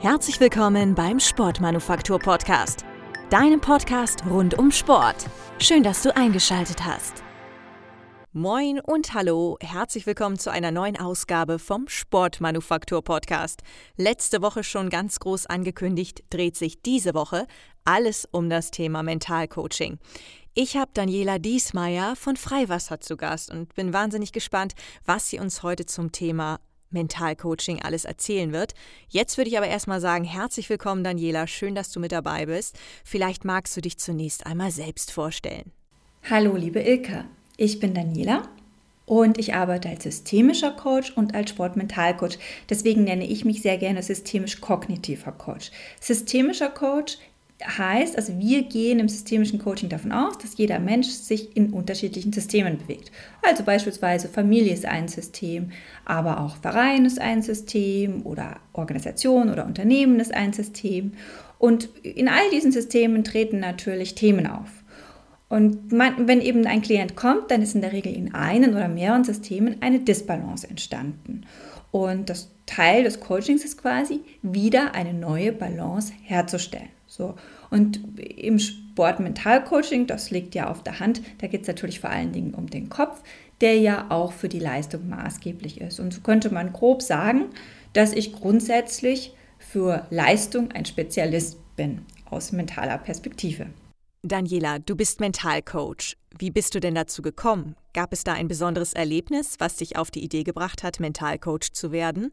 Herzlich willkommen beim Sportmanufaktur Podcast, deinem Podcast rund um Sport. Schön, dass du eingeschaltet hast. Moin und hallo, herzlich willkommen zu einer neuen Ausgabe vom Sportmanufaktur Podcast. Letzte Woche schon ganz groß angekündigt, dreht sich diese Woche alles um das Thema Mentalcoaching. Ich habe Daniela Diesmeier von Freiwasser zu Gast und bin wahnsinnig gespannt, was sie uns heute zum Thema Mentalcoaching alles erzählen wird. Jetzt würde ich aber erstmal sagen, herzlich willkommen Daniela, schön, dass du mit dabei bist. Vielleicht magst du dich zunächst einmal selbst vorstellen. Hallo liebe Ilka, ich bin Daniela und ich arbeite als systemischer Coach und als Sportmentalcoach. Deswegen nenne ich mich sehr gerne systemisch-kognitiver Coach. Systemischer Coach heißt, also wir gehen im systemischen Coaching davon aus, dass jeder Mensch sich in unterschiedlichen Systemen bewegt. Also beispielsweise Familie ist ein System, aber auch Verein ist ein System oder Organisation oder Unternehmen ist ein System. Und in all diesen Systemen treten natürlich Themen auf. Und man, wenn eben ein Klient kommt, dann ist in der Regel in einen oder mehreren Systemen eine Disbalance entstanden. Und das Teil des Coachings ist quasi, wieder eine neue Balance herzustellen. So. Und im Sport-Mental-Coaching, das liegt ja auf der Hand, da geht es natürlich vor allen Dingen um den Kopf, der ja auch für die Leistung maßgeblich ist. Und so könnte man grob sagen, dass ich grundsätzlich für Leistung ein Spezialist bin aus mentaler Perspektive. Daniela, du bist Mentalcoach. Wie bist du denn dazu gekommen? Gab es da ein besonderes Erlebnis, was dich auf die Idee gebracht hat, Mentalcoach zu werden?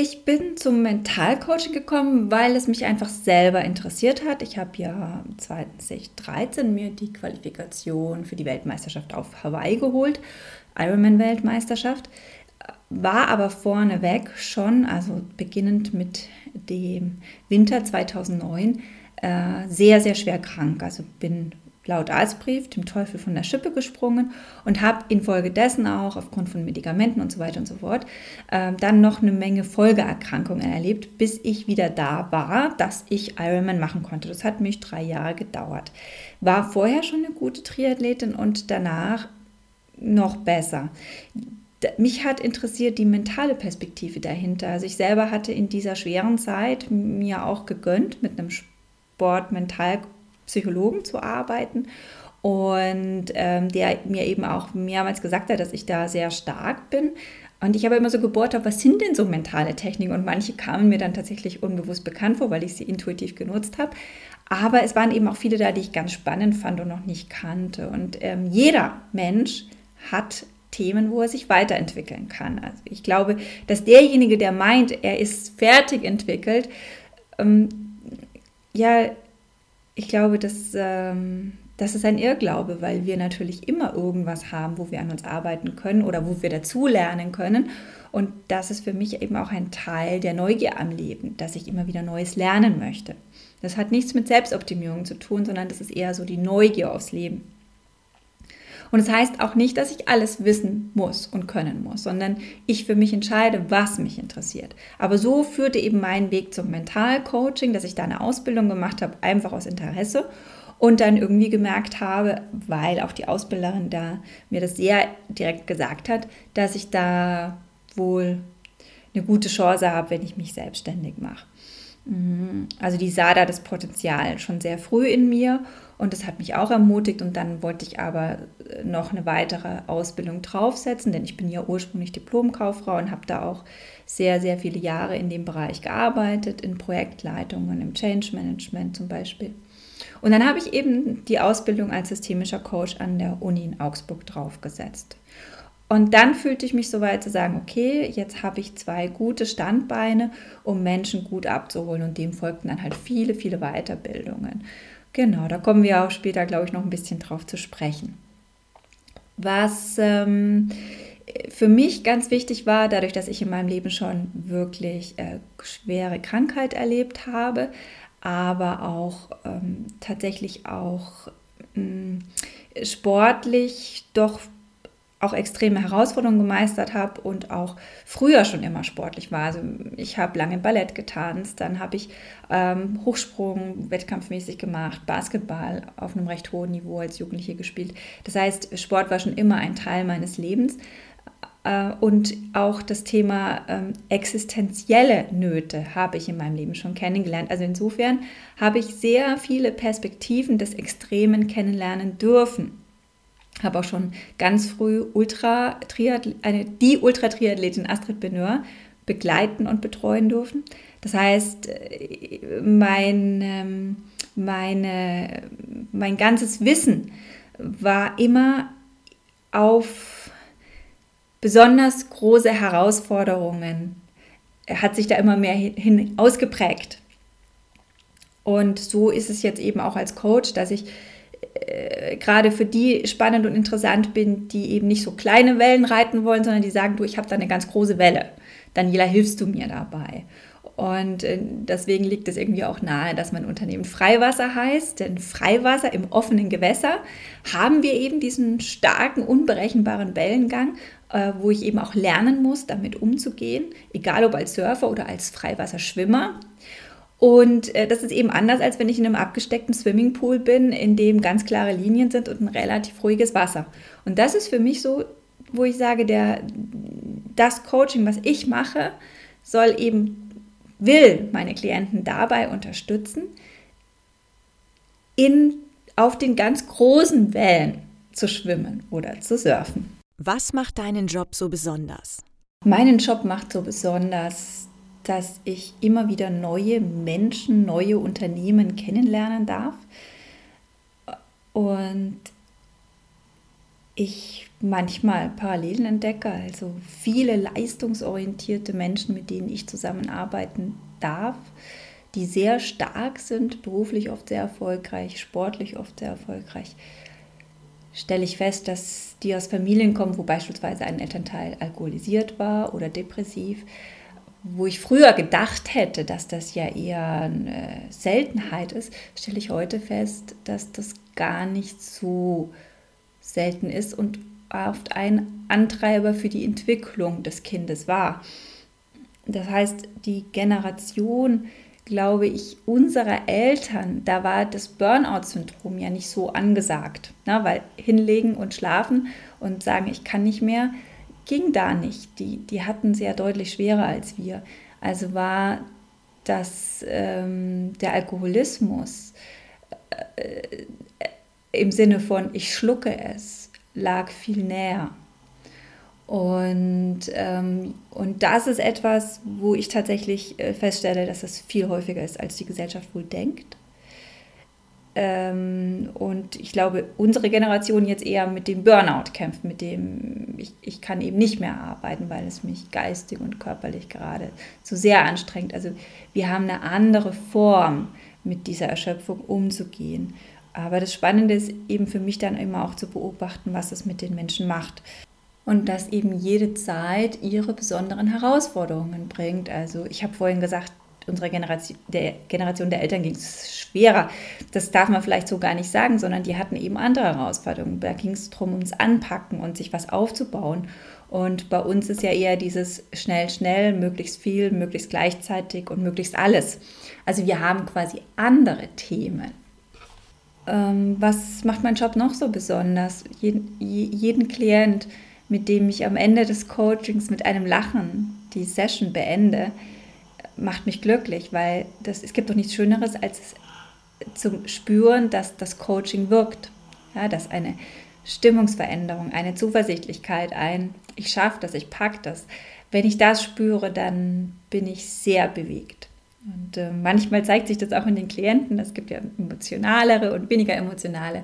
Ich bin zum Mentalcoaching gekommen, weil es mich einfach selber interessiert hat. Ich habe ja 2013 mir die Qualifikation für die Weltmeisterschaft auf Hawaii geholt, Ironman-Weltmeisterschaft, war aber vorneweg schon, also beginnend mit dem Winter 2009, äh, sehr, sehr schwer krank. Also bin laut Arztbrief dem Teufel von der Schippe gesprungen und habe infolgedessen auch aufgrund von Medikamenten und so weiter und so fort äh, dann noch eine Menge Folgeerkrankungen erlebt, bis ich wieder da war, dass ich Ironman machen konnte. Das hat mich drei Jahre gedauert. War vorher schon eine gute Triathletin und danach noch besser. Mich hat interessiert die mentale Perspektive dahinter. Also ich selber hatte in dieser schweren Zeit mir auch gegönnt, mit einem Sport-Mental- Psychologen zu arbeiten und ähm, der mir eben auch mehrmals gesagt hat, dass ich da sehr stark bin. Und ich habe immer so gebohrt, was sind denn so mentale Techniken? Und manche kamen mir dann tatsächlich unbewusst bekannt vor, weil ich sie intuitiv genutzt habe. Aber es waren eben auch viele da, die ich ganz spannend fand und noch nicht kannte. Und ähm, jeder Mensch hat Themen, wo er sich weiterentwickeln kann. Also ich glaube, dass derjenige, der meint, er ist fertig entwickelt, ähm, ja, ich glaube, dass, ähm, das ist ein Irrglaube, weil wir natürlich immer irgendwas haben, wo wir an uns arbeiten können oder wo wir dazulernen können. Und das ist für mich eben auch ein Teil der Neugier am Leben, dass ich immer wieder Neues lernen möchte. Das hat nichts mit Selbstoptimierung zu tun, sondern das ist eher so die Neugier aufs Leben. Und es das heißt auch nicht, dass ich alles wissen muss und können muss, sondern ich für mich entscheide, was mich interessiert. Aber so führte eben mein Weg zum Mentalcoaching, dass ich da eine Ausbildung gemacht habe, einfach aus Interesse und dann irgendwie gemerkt habe, weil auch die Ausbilderin da mir das sehr direkt gesagt hat, dass ich da wohl eine gute Chance habe, wenn ich mich selbstständig mache. Mhm. Also die sah da das Potenzial schon sehr früh in mir und das hat mich auch ermutigt und dann wollte ich aber äh, noch eine weitere Ausbildung draufsetzen, denn ich bin ja ursprünglich Diplomkauffrau und habe da auch sehr, sehr viele Jahre in dem Bereich gearbeitet, in Projektleitungen, im Change Management zum Beispiel. Und dann habe ich eben die Ausbildung als systemischer Coach an der Uni in Augsburg draufgesetzt. Und dann fühlte ich mich so weit zu sagen, okay, jetzt habe ich zwei gute Standbeine, um Menschen gut abzuholen. Und dem folgten dann halt viele, viele Weiterbildungen. Genau, da kommen wir auch später, glaube ich, noch ein bisschen drauf zu sprechen. Was ähm, für mich ganz wichtig war, dadurch, dass ich in meinem Leben schon wirklich äh, schwere Krankheit erlebt habe, aber auch ähm, tatsächlich auch ähm, sportlich doch auch extreme Herausforderungen gemeistert habe und auch früher schon immer sportlich war. Also ich habe lange Ballett getanzt, dann habe ich ähm, Hochsprung wettkampfmäßig gemacht, Basketball auf einem recht hohen Niveau als Jugendliche gespielt. Das heißt, Sport war schon immer ein Teil meines Lebens. Äh, und auch das Thema ähm, existenzielle Nöte habe ich in meinem Leben schon kennengelernt. Also insofern habe ich sehr viele Perspektiven des Extremen kennenlernen dürfen. Habe auch schon ganz früh Ultra eine, die Ultra-Triathletin Astrid Beneur begleiten und betreuen dürfen. Das heißt, äh, mein, ähm, meine, mein ganzes Wissen war immer auf besonders große Herausforderungen, hat sich da immer mehr hin ausgeprägt. Und so ist es jetzt eben auch als Coach, dass ich äh, gerade für die spannend und interessant bin, die eben nicht so kleine Wellen reiten wollen, sondern die sagen, du, ich habe da eine ganz große Welle. Daniela, hilfst du mir dabei? Und äh, deswegen liegt es irgendwie auch nahe, dass mein Unternehmen Freiwasser heißt. Denn Freiwasser im offenen Gewässer haben wir eben diesen starken, unberechenbaren Wellengang, äh, wo ich eben auch lernen muss, damit umzugehen, egal ob als Surfer oder als Freiwasserschwimmer. Und äh, das ist eben anders, als wenn ich in einem abgesteckten Swimmingpool bin, in dem ganz klare Linien sind und ein relativ ruhiges Wasser. Und das ist für mich so, wo ich sage, der, das Coaching, was ich mache, soll eben will meine Klienten dabei unterstützen, in, auf den ganz großen Wellen zu schwimmen oder zu surfen. Was macht deinen Job so besonders? Meinen Job macht so besonders, dass ich immer wieder neue Menschen, neue Unternehmen kennenlernen darf. Und ich manchmal Parallelen entdecke, also viele leistungsorientierte Menschen, mit denen ich zusammenarbeiten darf, die sehr stark sind, beruflich oft sehr erfolgreich, sportlich oft sehr erfolgreich, stelle ich fest, dass die aus Familien kommen, wo beispielsweise ein Elternteil alkoholisiert war oder depressiv, wo ich früher gedacht hätte, dass das ja eher eine Seltenheit ist, stelle ich heute fest, dass das gar nicht so selten ist und oft ein Antreiber für die Entwicklung des Kindes war. Das heißt, die Generation, glaube ich, unserer Eltern, da war das Burnout-Syndrom ja nicht so angesagt, ne? weil hinlegen und schlafen und sagen, ich kann nicht mehr, ging da nicht. Die, die hatten sehr deutlich schwerer als wir. Also war das ähm, der Alkoholismus äh, im Sinne von ich schlucke es, lag viel näher. Und, ähm, und das ist etwas, wo ich tatsächlich äh, feststelle, dass es viel häufiger ist, als die Gesellschaft wohl denkt. Ähm, und ich glaube, unsere Generation jetzt eher mit dem Burnout kämpft, mit dem ich, ich kann eben nicht mehr arbeiten, weil es mich geistig und körperlich gerade zu sehr anstrengt. Also wir haben eine andere Form, mit dieser Erschöpfung umzugehen. Aber das Spannende ist eben für mich dann immer auch zu beobachten, was es mit den Menschen macht. Und dass eben jede Zeit ihre besonderen Herausforderungen bringt. Also ich habe vorhin gesagt, unserer Generation der, Generation der Eltern ging es schwerer. Das darf man vielleicht so gar nicht sagen, sondern die hatten eben andere Herausforderungen. Da ging es darum, ums Anpacken und sich was aufzubauen. Und bei uns ist ja eher dieses schnell, schnell, möglichst viel, möglichst gleichzeitig und möglichst alles. Also wir haben quasi andere Themen. Ähm, was macht mein Job noch so besonders? Jeden, jeden Klient, mit dem ich am Ende des Coachings mit einem Lachen die Session beende, macht mich glücklich, weil das, es gibt doch nichts Schöneres, als zu spüren, dass das Coaching wirkt. Ja, dass eine Stimmungsveränderung, eine Zuversichtlichkeit, ein Ich schaffe das, ich packe das. Wenn ich das spüre, dann bin ich sehr bewegt. Und äh, manchmal zeigt sich das auch in den Klienten. Es gibt ja emotionalere und weniger emotionale.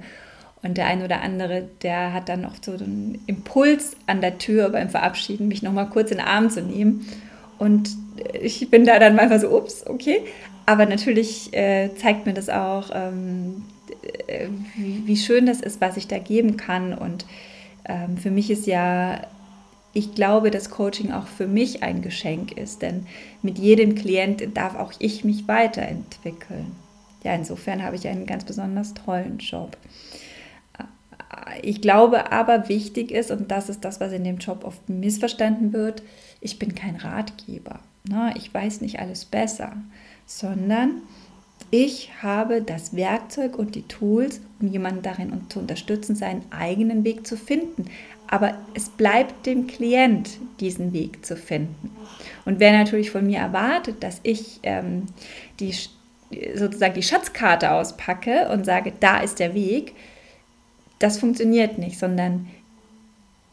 Und der eine oder andere, der hat dann noch so einen Impuls an der Tür beim Verabschieden, mich nochmal kurz in den Arm zu nehmen. Und ich bin da dann manchmal so, ups, okay. Aber natürlich äh, zeigt mir das auch, ähm, äh, wie, wie, schön das ist, was ich da geben kann. Und ähm, für mich ist ja ich glaube, dass Coaching auch für mich ein Geschenk ist, denn mit jedem Klient darf auch ich mich weiterentwickeln. Ja, insofern habe ich einen ganz besonders tollen Job. Ich glaube aber, wichtig ist, und das ist das, was in dem Job oft missverstanden wird, ich bin kein Ratgeber. Ne? Ich weiß nicht alles besser, sondern ich habe das Werkzeug und die Tools, um jemanden darin zu unterstützen, seinen eigenen Weg zu finden. aber es bleibt dem Klient, diesen Weg zu finden. Und wer natürlich von mir erwartet, dass ich ähm, die, sozusagen die Schatzkarte auspacke und sage, da ist der Weg, das funktioniert nicht, sondern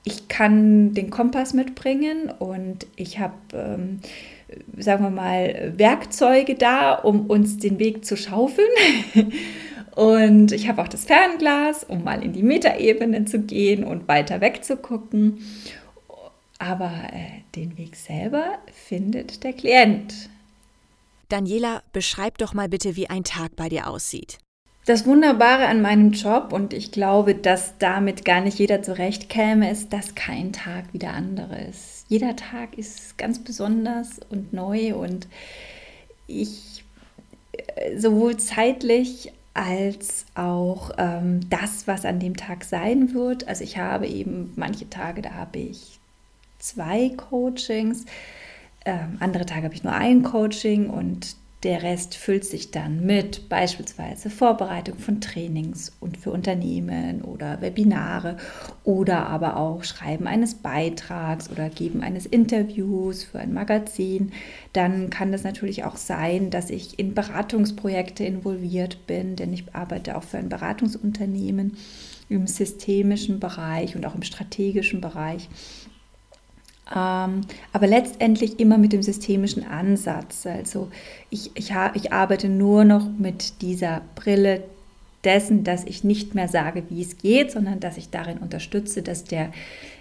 ich kann den Kompass mitbringen und ich habe, ähm, sagen wir mal, Werkzeuge da, um uns den Weg zu schaufeln. und ich habe auch das Fernglas, um mal in die Metaebene zu gehen und weiter wegzugucken. Aber äh, den Weg selber findet der Klient. Daniela, beschreib doch mal bitte, wie ein Tag bei dir aussieht. Das Wunderbare an meinem Job, und ich glaube, dass damit gar nicht jeder zurechtkäme, ist, dass kein Tag wie der andere ist. Jeder Tag ist ganz besonders und neu und ich äh, sowohl zeitlich als auch ähm, das, was an dem Tag sein wird. Also ich habe eben manche Tage, da habe ich zwei Coachings, ähm, andere Tage habe ich nur ein Coaching und der Rest füllt sich dann mit beispielsweise Vorbereitung von Trainings und für Unternehmen oder Webinare oder aber auch Schreiben eines Beitrags oder Geben eines Interviews für ein Magazin. Dann kann es natürlich auch sein, dass ich in Beratungsprojekte involviert bin, denn ich arbeite auch für ein Beratungsunternehmen im systemischen Bereich und auch im strategischen Bereich. Ähm, aber letztendlich immer mit dem systemischen Ansatz. Also ich, ich, ich arbeite nur noch mit dieser Brille dessen, dass ich nicht mehr sage, wie es geht, sondern dass ich darin unterstütze, dass, der,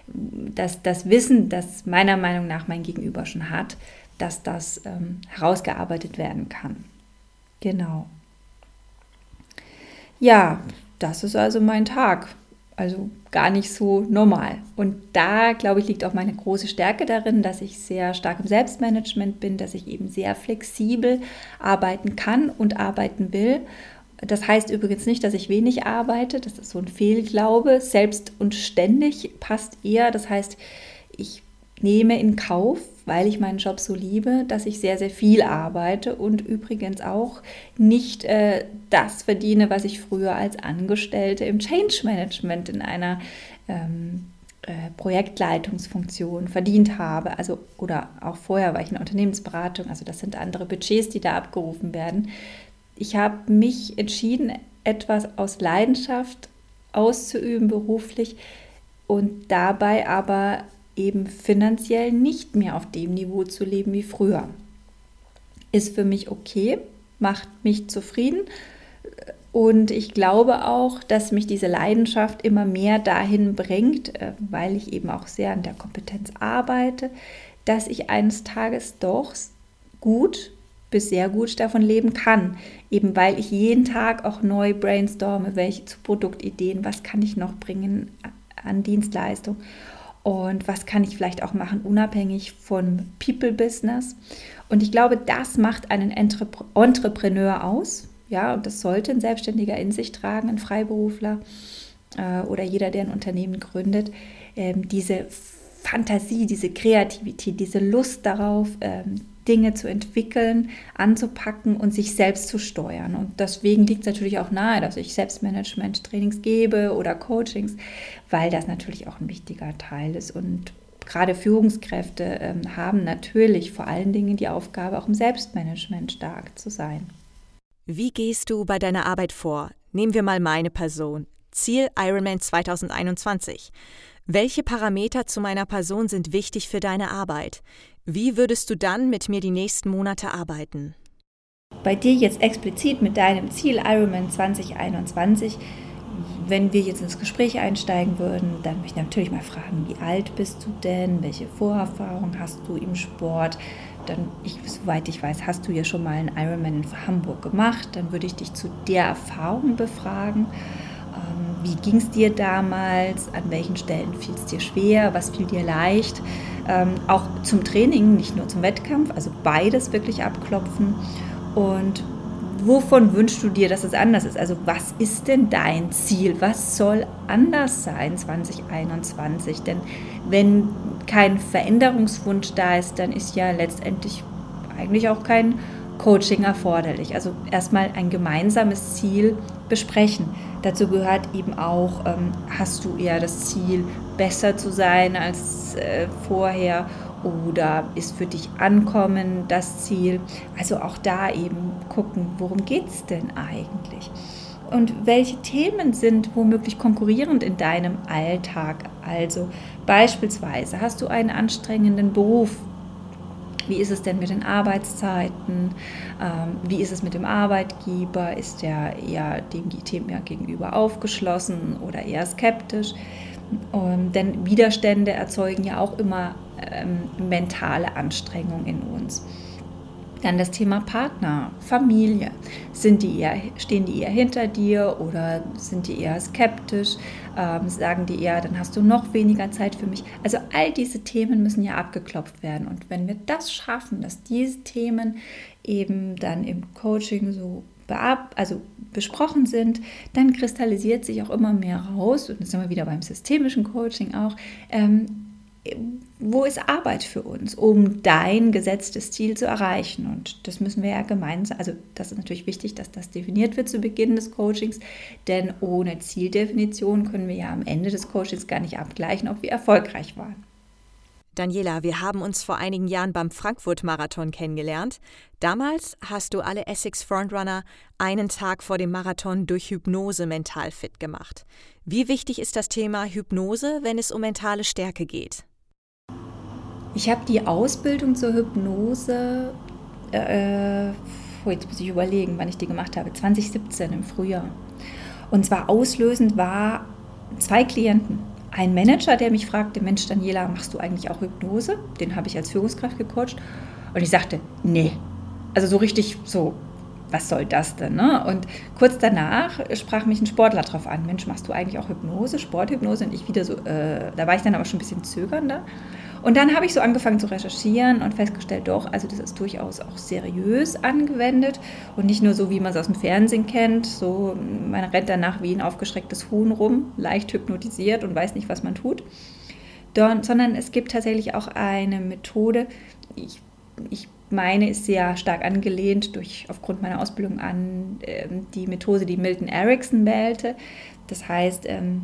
dass das Wissen, das meiner Meinung nach mein Gegenüber schon hat, dass das ähm, herausgearbeitet werden kann. Genau. Ja, das ist also mein Tag. Also gar nicht so normal. Und da, glaube ich, liegt auch meine große Stärke darin, dass ich sehr stark im Selbstmanagement bin, dass ich eben sehr flexibel arbeiten kann und arbeiten will. Das heißt übrigens nicht, dass ich wenig arbeite. Das ist so ein Fehlglaube. Selbst und ständig passt eher. Das heißt, ich nehme in Kauf, weil ich meinen Job so liebe, dass ich sehr, sehr viel arbeite und übrigens auch nicht äh, das verdiene, was ich früher als Angestellte im Change Management in einer ähm, äh, Projektleitungsfunktion verdient habe. Also, oder auch vorher war ich in Unternehmensberatung, also das sind andere Budgets, die da abgerufen werden. Ich habe mich entschieden, etwas aus Leidenschaft auszuüben beruflich und dabei aber eben finanziell nicht mehr auf dem Niveau zu leben wie früher. Ist für mich okay, macht mich zufrieden und ich glaube auch, dass mich diese Leidenschaft immer mehr dahin bringt, äh, weil ich eben auch sehr an der Kompetenz arbeite, dass ich eines Tages doch gut bis sehr gut davon leben kann. Eben weil ich jeden Tag auch neu brainstorme, welche zu Produktideen, was kann ich noch bringen an Dienstleistung und was kann ich vielleicht auch machen, unabhängig von People-Business. Und ich glaube, das macht einen Entrepreneur aus. Ja, und das sollte ein Selbstständiger in sich tragen, ein Freiberufler äh, oder jeder, der ein Unternehmen gründet. Ähm, diese Fantasie, diese Kreativität, diese Lust darauf, ähm, Dinge zu entwickeln, anzupacken und sich selbst zu steuern. Und deswegen liegt es natürlich auch nahe, dass ich Selbstmanagement-Trainings gebe oder Coachings, weil das natürlich auch ein wichtiger Teil ist. Und gerade Führungskräfte ähm, haben natürlich vor allen Dingen die Aufgabe, auch im Selbstmanagement stark zu sein. Wie gehst du bei deiner Arbeit vor? Nehmen wir mal meine Person. Ziel Ironman 2021. Welche Parameter zu meiner Person sind wichtig für deine Arbeit? Wie würdest du dann mit mir die nächsten Monate arbeiten? Bei dir jetzt explizit mit deinem Ziel Ironman 2021, wenn wir jetzt ins Gespräch einsteigen würden, dann möchte ich natürlich mal fragen, wie alt bist du denn? Welche Vorerfahrung hast du im Sport? Dann, ich, soweit ich weiß, hast du ja schon mal einen Ironman in Hamburg gemacht. Dann würde ich dich zu der Erfahrung befragen. Ähm, wie ging es dir damals? An welchen Stellen fiel es dir schwer? Was fiel dir leicht? Ähm, auch zum Training, nicht nur zum Wettkampf, also beides wirklich abklopfen. Und wovon wünschst du dir, dass es anders ist? Also was ist denn dein Ziel? Was soll anders sein 2021? Denn wenn kein Veränderungswunsch da ist, dann ist ja letztendlich eigentlich auch kein Coaching erforderlich. Also erstmal ein gemeinsames Ziel besprechen. Dazu gehört eben auch, ähm, hast du eher das Ziel, besser zu sein als äh, vorher oder ist für dich Ankommen das Ziel? Also auch da eben gucken, worum geht es denn eigentlich? Und welche Themen sind womöglich konkurrierend in deinem Alltag? Also beispielsweise hast du einen anstrengenden Beruf. Wie ist es denn mit den Arbeitszeiten? Ähm, wie ist es mit dem Arbeitgeber? Ist der eher dem Thema gegenüber aufgeschlossen oder eher skeptisch? Und, denn Widerstände erzeugen ja auch immer ähm, mentale Anstrengung in uns. Dann das Thema Partner, Familie. Sind die eher, stehen die eher hinter dir oder sind die eher skeptisch? Ähm, sagen die eher, dann hast du noch weniger Zeit für mich. Also all diese Themen müssen ja abgeklopft werden. Und wenn wir das schaffen, dass diese Themen eben dann im Coaching so also besprochen sind, dann kristallisiert sich auch immer mehr raus, und das sind wir wieder beim systemischen Coaching auch, ähm, wo ist Arbeit für uns, um dein gesetztes Ziel zu erreichen? Und das müssen wir ja gemeinsam, also das ist natürlich wichtig, dass das definiert wird zu Beginn des Coachings, denn ohne Zieldefinition können wir ja am Ende des Coachings gar nicht abgleichen, ob wir erfolgreich waren. Daniela, wir haben uns vor einigen Jahren beim Frankfurt-Marathon kennengelernt. Damals hast du alle Essex Frontrunner einen Tag vor dem Marathon durch Hypnose mental fit gemacht. Wie wichtig ist das Thema Hypnose, wenn es um mentale Stärke geht? Ich habe die Ausbildung zur Hypnose, äh, oh, jetzt muss ich überlegen, wann ich die gemacht habe, 2017 im Frühjahr. Und zwar auslösend war zwei Klienten. Ein Manager, der mich fragte, Mensch Daniela, machst du eigentlich auch Hypnose? Den habe ich als Führungskraft gecoacht. Und ich sagte, nee. Also so richtig so, was soll das denn? Ne? Und kurz danach sprach mich ein Sportler drauf an, Mensch, machst du eigentlich auch Hypnose, Sporthypnose? Und ich wieder so, äh, da war ich dann aber schon ein bisschen zögernder. Und dann habe ich so angefangen zu recherchieren und festgestellt, doch, also das ist durchaus auch seriös angewendet und nicht nur so, wie man es aus dem Fernsehen kennt, so man rennt danach wie ein aufgeschrecktes Huhn rum, leicht hypnotisiert und weiß nicht, was man tut, Don, sondern es gibt tatsächlich auch eine Methode, ich, ich meine, ist sehr stark angelehnt durch, aufgrund meiner Ausbildung an äh, die Methode, die Milton Erickson wählte. Das heißt, ähm,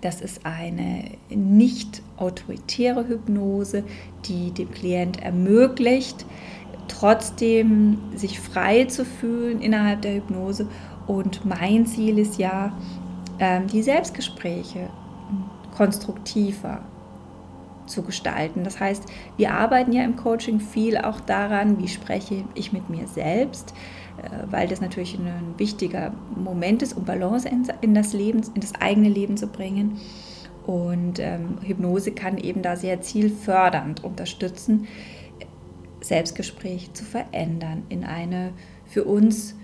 das ist eine nicht autoritäre Hypnose, die dem Klient ermöglicht, trotzdem sich frei zu fühlen innerhalb der Hypnose. Und mein Ziel ist ja, ähm, die Selbstgespräche konstruktiver zu gestalten. Das heißt, wir arbeiten ja im Coaching viel auch daran, wie spreche ich mit mir selbst, weil das natürlich ein wichtiger Moment ist, um Balance in das Leben, in das eigene Leben zu bringen. Und ähm, Hypnose kann eben da sehr zielfördernd unterstützen, Selbstgespräch zu verändern in eine für uns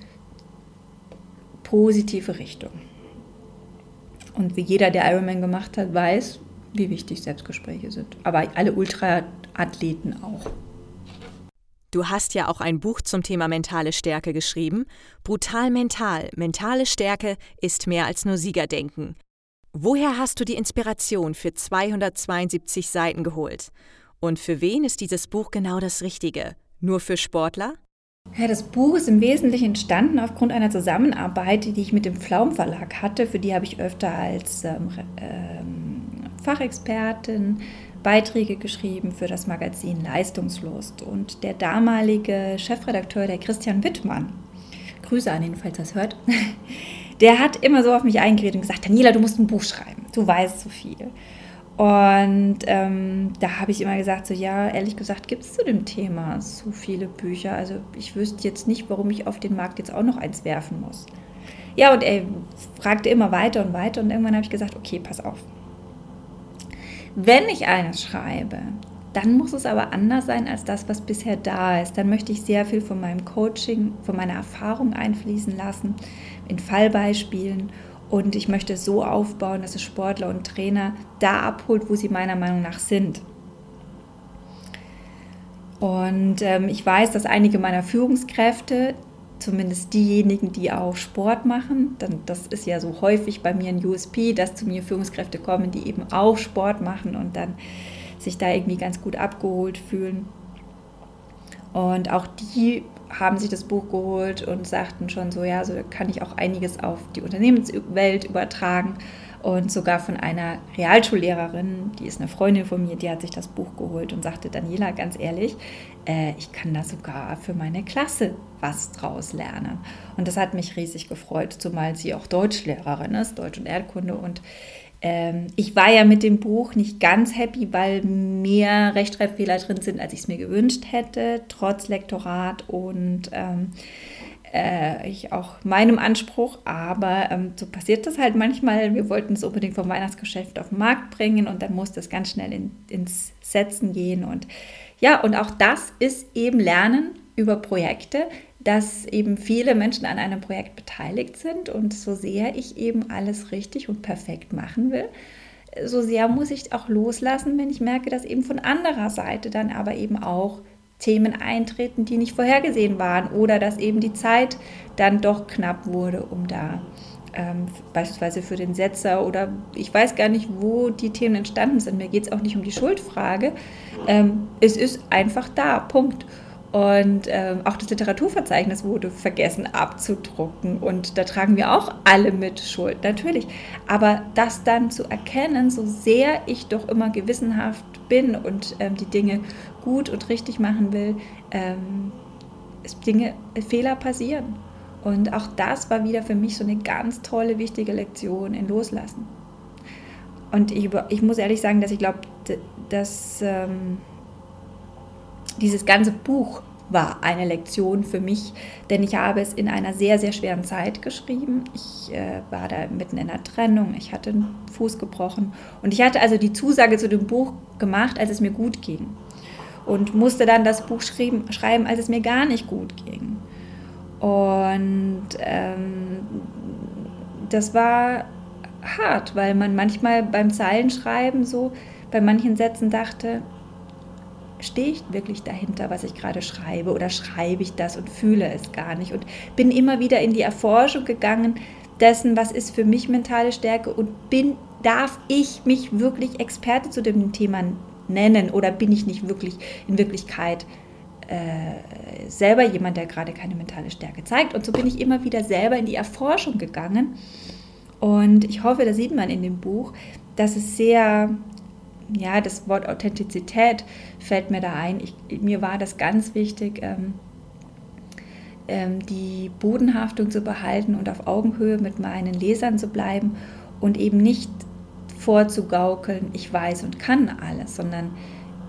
positive Richtung. Und wie jeder, der Ironman gemacht hat, weiß, wie wichtig Selbstgespräche sind. Aber alle Ultraathleten auch. Du hast ja auch ein Buch zum Thema mentale Stärke geschrieben. Brutal mental. Mentale Stärke ist mehr als nur Siegerdenken. Woher hast du die Inspiration für 272 Seiten geholt? Und für wen ist dieses Buch genau das Richtige? Nur für Sportler? Ja, das Buch ist im Wesentlichen entstanden aufgrund einer Zusammenarbeit, die ich mit dem Pflaum Verlag hatte. Für die habe ich öfter als ähm, ähm, Fachexpertin Beiträge geschrieben für das Magazin Leistungslust. Und der damalige Chefredakteur, der Christian Wittmann, Grüße an ihn, falls er es hört, der hat immer so auf mich eingeredet und gesagt, Daniela, du musst ein Buch schreiben, du weißt so viel. Und ähm, da habe ich immer gesagt, so ja, ehrlich gesagt, gibt es zu dem Thema so viele Bücher. Also ich wüsste jetzt nicht, warum ich auf den Markt jetzt auch noch eins werfen muss. Ja, und er fragte immer weiter und weiter und irgendwann habe ich gesagt, okay, pass auf. Wenn ich eines schreibe, dann muss es aber anders sein als das, was bisher da ist. Dann möchte ich sehr viel von meinem Coaching, von meiner Erfahrung einfließen lassen, in Fallbeispielen. Und ich möchte so aufbauen, dass es Sportler und Trainer da abholt, wo sie meiner Meinung nach sind. Und ähm, ich weiß, dass einige meiner Führungskräfte zumindest diejenigen, die auch Sport machen. Dann, das ist ja so häufig bei mir ein USP, dass zu mir Führungskräfte kommen, die eben auch Sport machen und dann sich da irgendwie ganz gut abgeholt fühlen. Und auch die haben sich das Buch geholt und sagten schon so, ja, so kann ich auch einiges auf die Unternehmenswelt übertragen. Und sogar von einer Realschullehrerin, die ist eine Freundin von mir, die hat sich das Buch geholt und sagte, Daniela, ganz ehrlich, äh, ich kann da sogar für meine Klasse was draus lernen. Und das hat mich riesig gefreut, zumal sie auch Deutschlehrerin ist, Deutsch und Erdkunde. Und ähm, ich war ja mit dem Buch nicht ganz happy, weil mehr Rechtschreibfehler drin sind, als ich es mir gewünscht hätte, trotz Lektorat und ähm, äh, ich auch meinem Anspruch, aber ähm, so passiert das halt manchmal. Wir wollten es unbedingt vom Weihnachtsgeschäft auf den Markt bringen und dann musste es ganz schnell in, ins Setzen gehen und ja, und auch das ist eben Lernen über Projekte, dass eben viele Menschen an einem Projekt beteiligt sind und so sehr ich eben alles richtig und perfekt machen will, so sehr muss ich auch loslassen, wenn ich merke, dass eben von anderer Seite dann aber eben auch Themen eintreten, die nicht vorhergesehen waren oder dass eben die Zeit dann doch knapp wurde, um da ähm, beispielsweise für den Setzer oder ich weiß gar nicht, wo die Themen entstanden sind. Mir geht es auch nicht um die Schuldfrage. Ähm, es ist einfach da, Punkt. Und ähm, auch das Literaturverzeichnis wurde vergessen abzudrucken. Und da tragen wir auch alle mit Schuld, natürlich. Aber das dann zu erkennen, so sehr ich doch immer gewissenhaft bin und ähm, die Dinge gut und richtig machen will, ähm, Dinge, Fehler passieren. Und auch das war wieder für mich so eine ganz tolle, wichtige Lektion in Loslassen. Und ich, ich muss ehrlich sagen, dass ich glaube, dass ähm, dieses ganze Buch war eine Lektion für mich, denn ich habe es in einer sehr, sehr schweren Zeit geschrieben. Ich äh, war da mitten in der Trennung, ich hatte einen Fuß gebrochen und ich hatte also die Zusage zu dem Buch gemacht, als es mir gut ging und musste dann das Buch schreiben, schreiben als es mir gar nicht gut ging. Und ähm, das war hart, weil man manchmal beim Zeilenschreiben so bei manchen Sätzen dachte, stehe ich wirklich dahinter, was ich gerade schreibe oder schreibe ich das und fühle es gar nicht und bin immer wieder in die Erforschung gegangen dessen, was ist für mich mentale Stärke und bin darf ich mich wirklich Experte zu dem Thema nennen oder bin ich nicht wirklich in Wirklichkeit äh, selber jemand, der gerade keine mentale Stärke zeigt und so bin ich immer wieder selber in die Erforschung gegangen und ich hoffe, da sieht man in dem Buch, dass es sehr ja, das Wort Authentizität fällt mir da ein. Ich, mir war das ganz wichtig, ähm, ähm, die Bodenhaftung zu behalten und auf Augenhöhe mit meinen Lesern zu bleiben und eben nicht vorzugaukeln, ich weiß und kann alles, sondern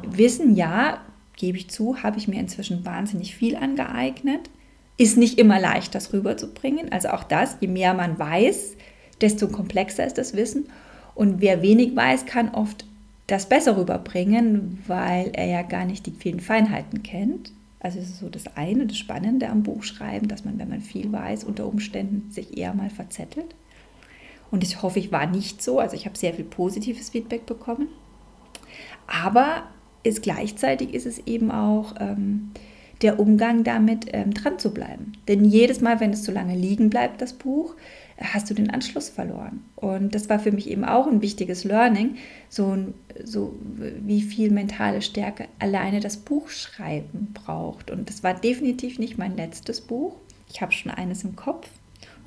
Wissen, ja, gebe ich zu, habe ich mir inzwischen wahnsinnig viel angeeignet. Ist nicht immer leicht, das rüberzubringen. Also auch das, je mehr man weiß, desto komplexer ist das Wissen. Und wer wenig weiß, kann oft das besser rüberbringen, weil er ja gar nicht die vielen Feinheiten kennt. Also es ist so das eine, das Spannende am Buchschreiben, dass man, wenn man viel weiß, unter Umständen sich eher mal verzettelt. Und ich hoffe, ich war nicht so. Also ich habe sehr viel positives Feedback bekommen. Aber ist, gleichzeitig ist es eben auch ähm, der Umgang damit, ähm, dran zu bleiben. Denn jedes Mal, wenn es zu lange liegen bleibt, das Buch, hast du den Anschluss verloren. Und das war für mich eben auch ein wichtiges Learning, so, so wie viel mentale Stärke alleine das Buchschreiben braucht. Und das war definitiv nicht mein letztes Buch. Ich habe schon eines im Kopf,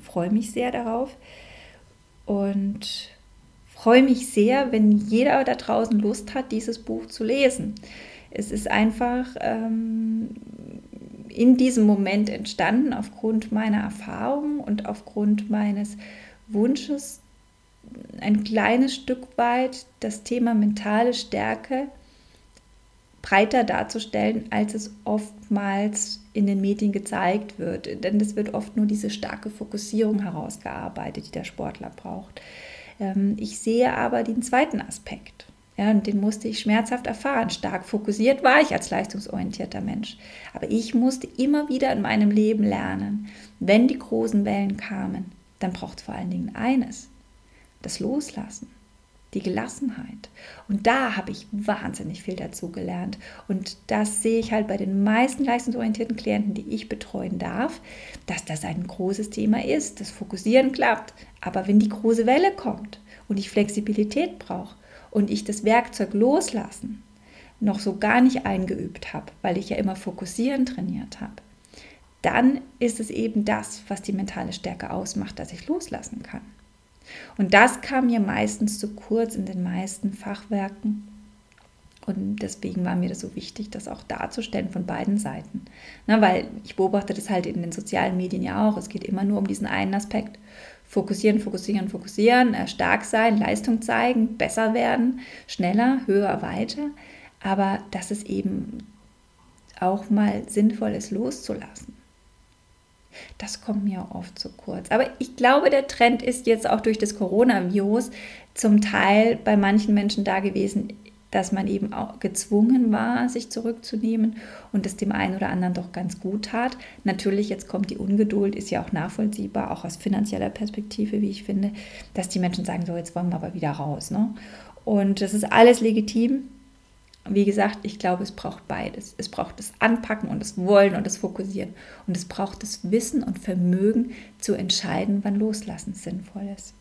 freue mich sehr darauf und freue mich sehr, wenn jeder da draußen Lust hat, dieses Buch zu lesen. Es ist einfach ähm, in diesem Moment entstanden aufgrund meiner Erfahrung und aufgrund meines Wunsches, ein kleines Stück weit das Thema mentale Stärke breiter darzustellen, als es oftmals in den Medien gezeigt wird. Denn es wird oft nur diese starke Fokussierung herausgearbeitet, die der Sportler braucht. Ähm, ich sehe aber den zweiten Aspekt. Ja, und den musste ich schmerzhaft erfahren. Stark fokussiert war ich als leistungsorientierter Mensch. Aber ich musste immer wieder in meinem Leben lernen, wenn die großen Wellen kamen, dann braucht es vor allen Dingen eines, das Loslassen, die Gelassenheit. Und da habe ich wahnsinnig viel dazu gelernt. Und das sehe ich halt bei den meisten leistungsorientierten Klienten, die ich betreuen darf, dass das ein großes Thema ist. Das Fokussieren klappt. Aber wenn die große Welle kommt und ich Flexibilität brauche, und ich das Werkzeug loslassen noch so gar nicht eingeübt habe, weil ich ja immer fokussieren trainiert habe, dann ist es eben das, was die mentale Stärke ausmacht, dass ich loslassen kann. Und das kam mir meistens zu kurz in den meisten Fachwerken. Und deswegen war mir das so wichtig, das auch darzustellen von beiden Seiten. Na, weil ich beobachte das halt in den sozialen Medien ja auch. Es geht immer nur um diesen einen Aspekt. Fokussieren, fokussieren, fokussieren, äh, stark sein, Leistung zeigen, besser werden, schneller, höher, weiter. Aber dass es eben auch mal sinnvoll ist, loszulassen. Das kommt mir oft zu kurz. Aber ich glaube, der Trend ist jetzt auch durch das Coronavirus zum Teil bei manchen Menschen da gewesen, dass man eben auch gezwungen war, sich zurückzunehmen und es dem einen oder anderen doch ganz gut tat. Natürlich, jetzt kommt die Ungeduld, ist ja auch nachvollziehbar, auch aus finanzieller Perspektive, wie ich finde, dass die Menschen sagen, so jetzt wollen wir aber wieder raus. Ne? Und das ist alles legitim. Wie gesagt, ich glaube, es braucht beides. Es braucht das Anpacken und das Wollen und das Fokussieren. Und es braucht das Wissen und Vermögen zu entscheiden, wann Loslassen sinnvoll ist.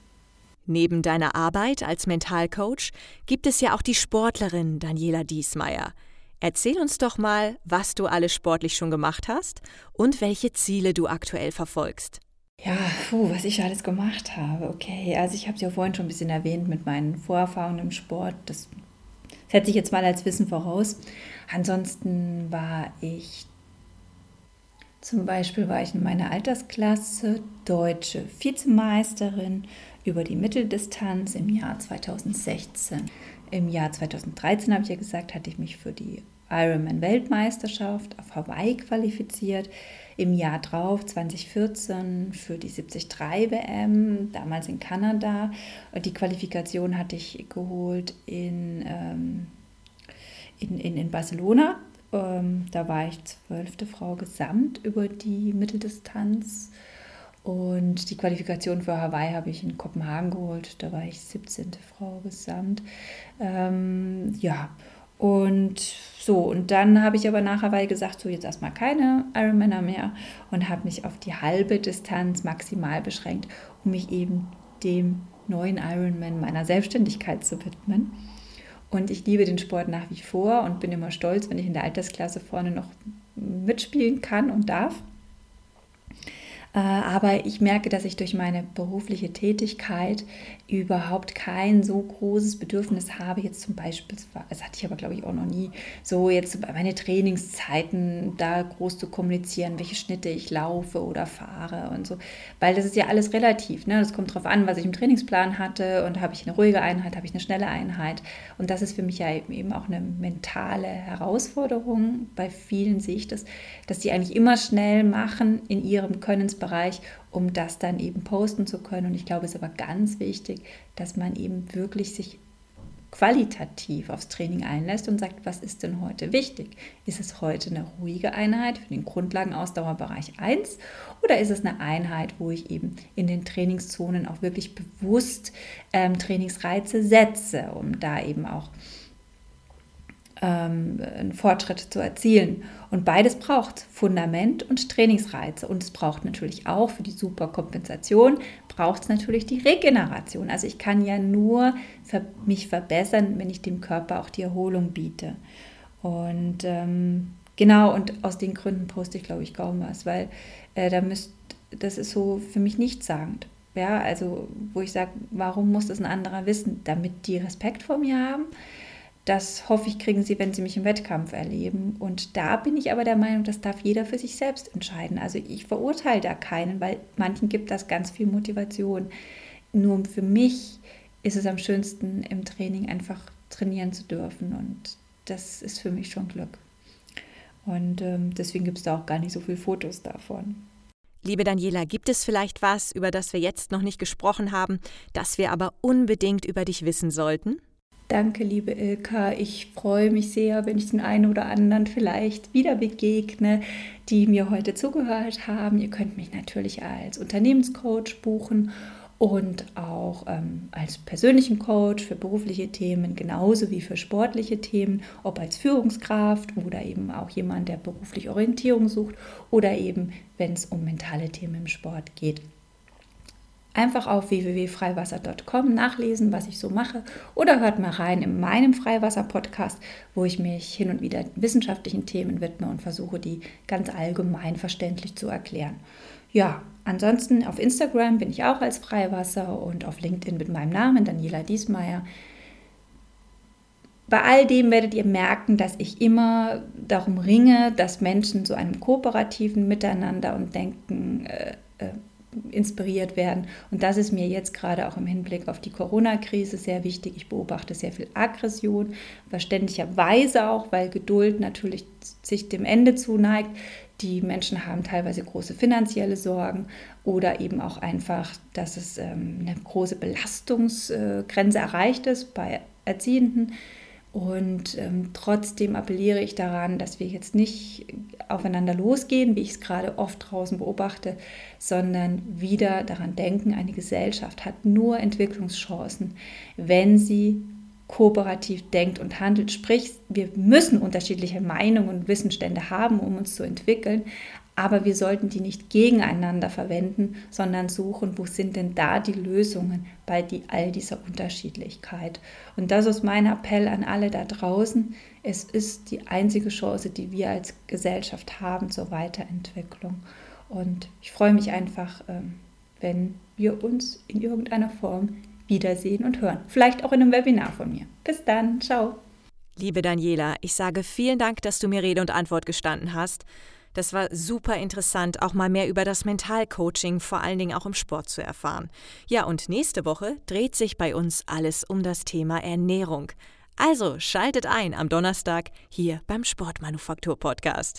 Neben deiner Arbeit als Mentalcoach gibt es ja auch die Sportlerin Daniela Diesmeier. Erzähl uns doch mal, was du alles sportlich schon gemacht hast und welche Ziele du aktuell verfolgst. Ja, puh, was ich alles gemacht habe. Okay, also ich habe es ja vorhin schon ein bisschen erwähnt mit meinen Vorerfahrungen im Sport. Das setze ich jetzt mal als Wissen voraus. Ansonsten war ich zum Beispiel war ich in meiner Altersklasse deutsche Vizemeisterin über die Mitteldistanz im Jahr 2016. Im Jahr 2013, habe ich ja gesagt, hatte ich mich für die Ironman-Weltmeisterschaft auf Hawaii qualifiziert. Im Jahr drauf, 2014, für die 73 WM, damals in Kanada. Die Qualifikation hatte ich geholt in, ähm, in, in, in Barcelona. Ähm, da war ich zwölfte Frau gesamt über die Mitteldistanz. Und die Qualifikation für Hawaii habe ich in Kopenhagen geholt. Da war ich 17. Frau gesamt. Ähm, ja, und so, und dann habe ich aber nach Hawaii gesagt, so jetzt erstmal keine Ironmaner mehr und habe mich auf die halbe Distanz maximal beschränkt, um mich eben dem neuen Ironman meiner Selbstständigkeit zu widmen. Und ich liebe den Sport nach wie vor und bin immer stolz, wenn ich in der Altersklasse vorne noch mitspielen kann und darf. Äh, aber ich merke, dass ich durch meine berufliche Tätigkeit überhaupt kein so großes Bedürfnis habe, jetzt zum Beispiel, das hatte ich aber glaube ich auch noch nie, so jetzt meine Trainingszeiten da groß zu kommunizieren, welche Schnitte ich laufe oder fahre und so, weil das ist ja alles relativ. Ne? Das kommt darauf an, was ich im Trainingsplan hatte und habe ich eine ruhige Einheit, habe ich eine schnelle Einheit. Und das ist für mich ja eben auch eine mentale Herausforderung. Bei vielen sehe ich das, dass die eigentlich immer schnell machen in ihrem Könnensbereich Bereich, um das dann eben posten zu können. Und ich glaube, es ist aber ganz wichtig, dass man eben wirklich sich qualitativ aufs Training einlässt und sagt, was ist denn heute wichtig? Ist es heute eine ruhige Einheit für den Grundlagenausdauerbereich 1 oder ist es eine Einheit, wo ich eben in den Trainingszonen auch wirklich bewusst ähm, Trainingsreize setze, um da eben auch ähm, einen Fortschritt zu erzielen. Und beides braucht Fundament und Trainingsreize. Und es braucht natürlich auch für die Superkompensation, braucht es natürlich die Regeneration. Also ich kann ja nur mich verbessern, wenn ich dem Körper auch die Erholung biete. Und ähm, genau, und aus den Gründen poste ich, glaube ich, kaum was, weil äh, da müsst, das ist so für mich nichtssagend. Ja, also wo ich sage, warum muss das ein anderer wissen? Damit die Respekt vor mir haben, das hoffe ich, kriegen sie, wenn sie mich im Wettkampf erleben. Und da bin ich aber der Meinung, das darf jeder für sich selbst entscheiden. Also ich verurteile da keinen, weil manchen gibt das ganz viel Motivation. Nur für mich ist es am schönsten im Training einfach trainieren zu dürfen. Und das ist für mich schon Glück. Und ähm, deswegen gibt es da auch gar nicht so viele Fotos davon. Liebe Daniela, gibt es vielleicht was, über das wir jetzt noch nicht gesprochen haben, das wir aber unbedingt über dich wissen sollten? Danke, liebe Ilka. Ich freue mich sehr, wenn ich den einen oder anderen vielleicht wieder begegne, die mir heute zugehört haben. Ihr könnt mich natürlich als Unternehmenscoach buchen und auch ähm, als persönlichen Coach für berufliche Themen genauso wie für sportliche Themen, ob als Führungskraft oder eben auch jemand, der beruflich Orientierung sucht oder eben, wenn es um mentale Themen im Sport geht einfach auf www.freiwasser.com nachlesen, was ich so mache oder hört mal rein in meinem Freiwasser-Podcast, wo ich mich hin und wieder wissenschaftlichen Themen widme und versuche, die ganz allgemein verständlich zu erklären. Ja, ansonsten auf Instagram bin ich auch als Freiwasser und auf LinkedIn mit meinem Namen, Daniela Diesmeier. Bei all dem werdet ihr merken, dass ich immer darum ringe, dass Menschen zu einem kooperativen Miteinander und Denken äh, äh, inspiriert werden. Und das ist mir jetzt gerade auch im Hinblick auf die Corona-Krise sehr wichtig. Ich beobachte sehr viel Aggression, verständlicherweise auch, weil Geduld natürlich sich dem Ende zuneigt. Die Menschen haben teilweise große finanzielle Sorgen oder eben auch einfach, dass es ähm, eine große Belastungsgrenze erreicht ist bei Erziehenden. Und ähm, trotzdem appelliere ich daran, dass wir jetzt nicht aufeinander losgehen, wie ich es gerade oft draußen beobachte, sondern wieder daran denken, eine Gesellschaft hat nur Entwicklungschancen, wenn sie kooperativ denkt und handelt. Sprich, wir müssen unterschiedliche Meinungen und Wissensstände haben, um uns zu entwickeln, aber wir sollten die nicht gegeneinander verwenden, sondern suchen, wo sind denn da die Lösungen bei die, all dieser Unterschiedlichkeit. Und das ist mein Appell an alle da draußen. Es ist die einzige Chance, die wir als Gesellschaft haben zur Weiterentwicklung. Und ich freue mich einfach, ähm, wenn wir uns in irgendeiner Form wiedersehen und hören. Vielleicht auch in einem Webinar von mir. Bis dann. Ciao. Liebe Daniela, ich sage vielen Dank, dass du mir Rede und Antwort gestanden hast. Das war super interessant, auch mal mehr über das Mentalcoaching, vor allen Dingen auch im Sport zu erfahren. Ja, und nächste Woche dreht sich bei uns alles um das Thema Ernährung. Also schaltet ein am Donnerstag hier beim Sportmanufaktur Podcast.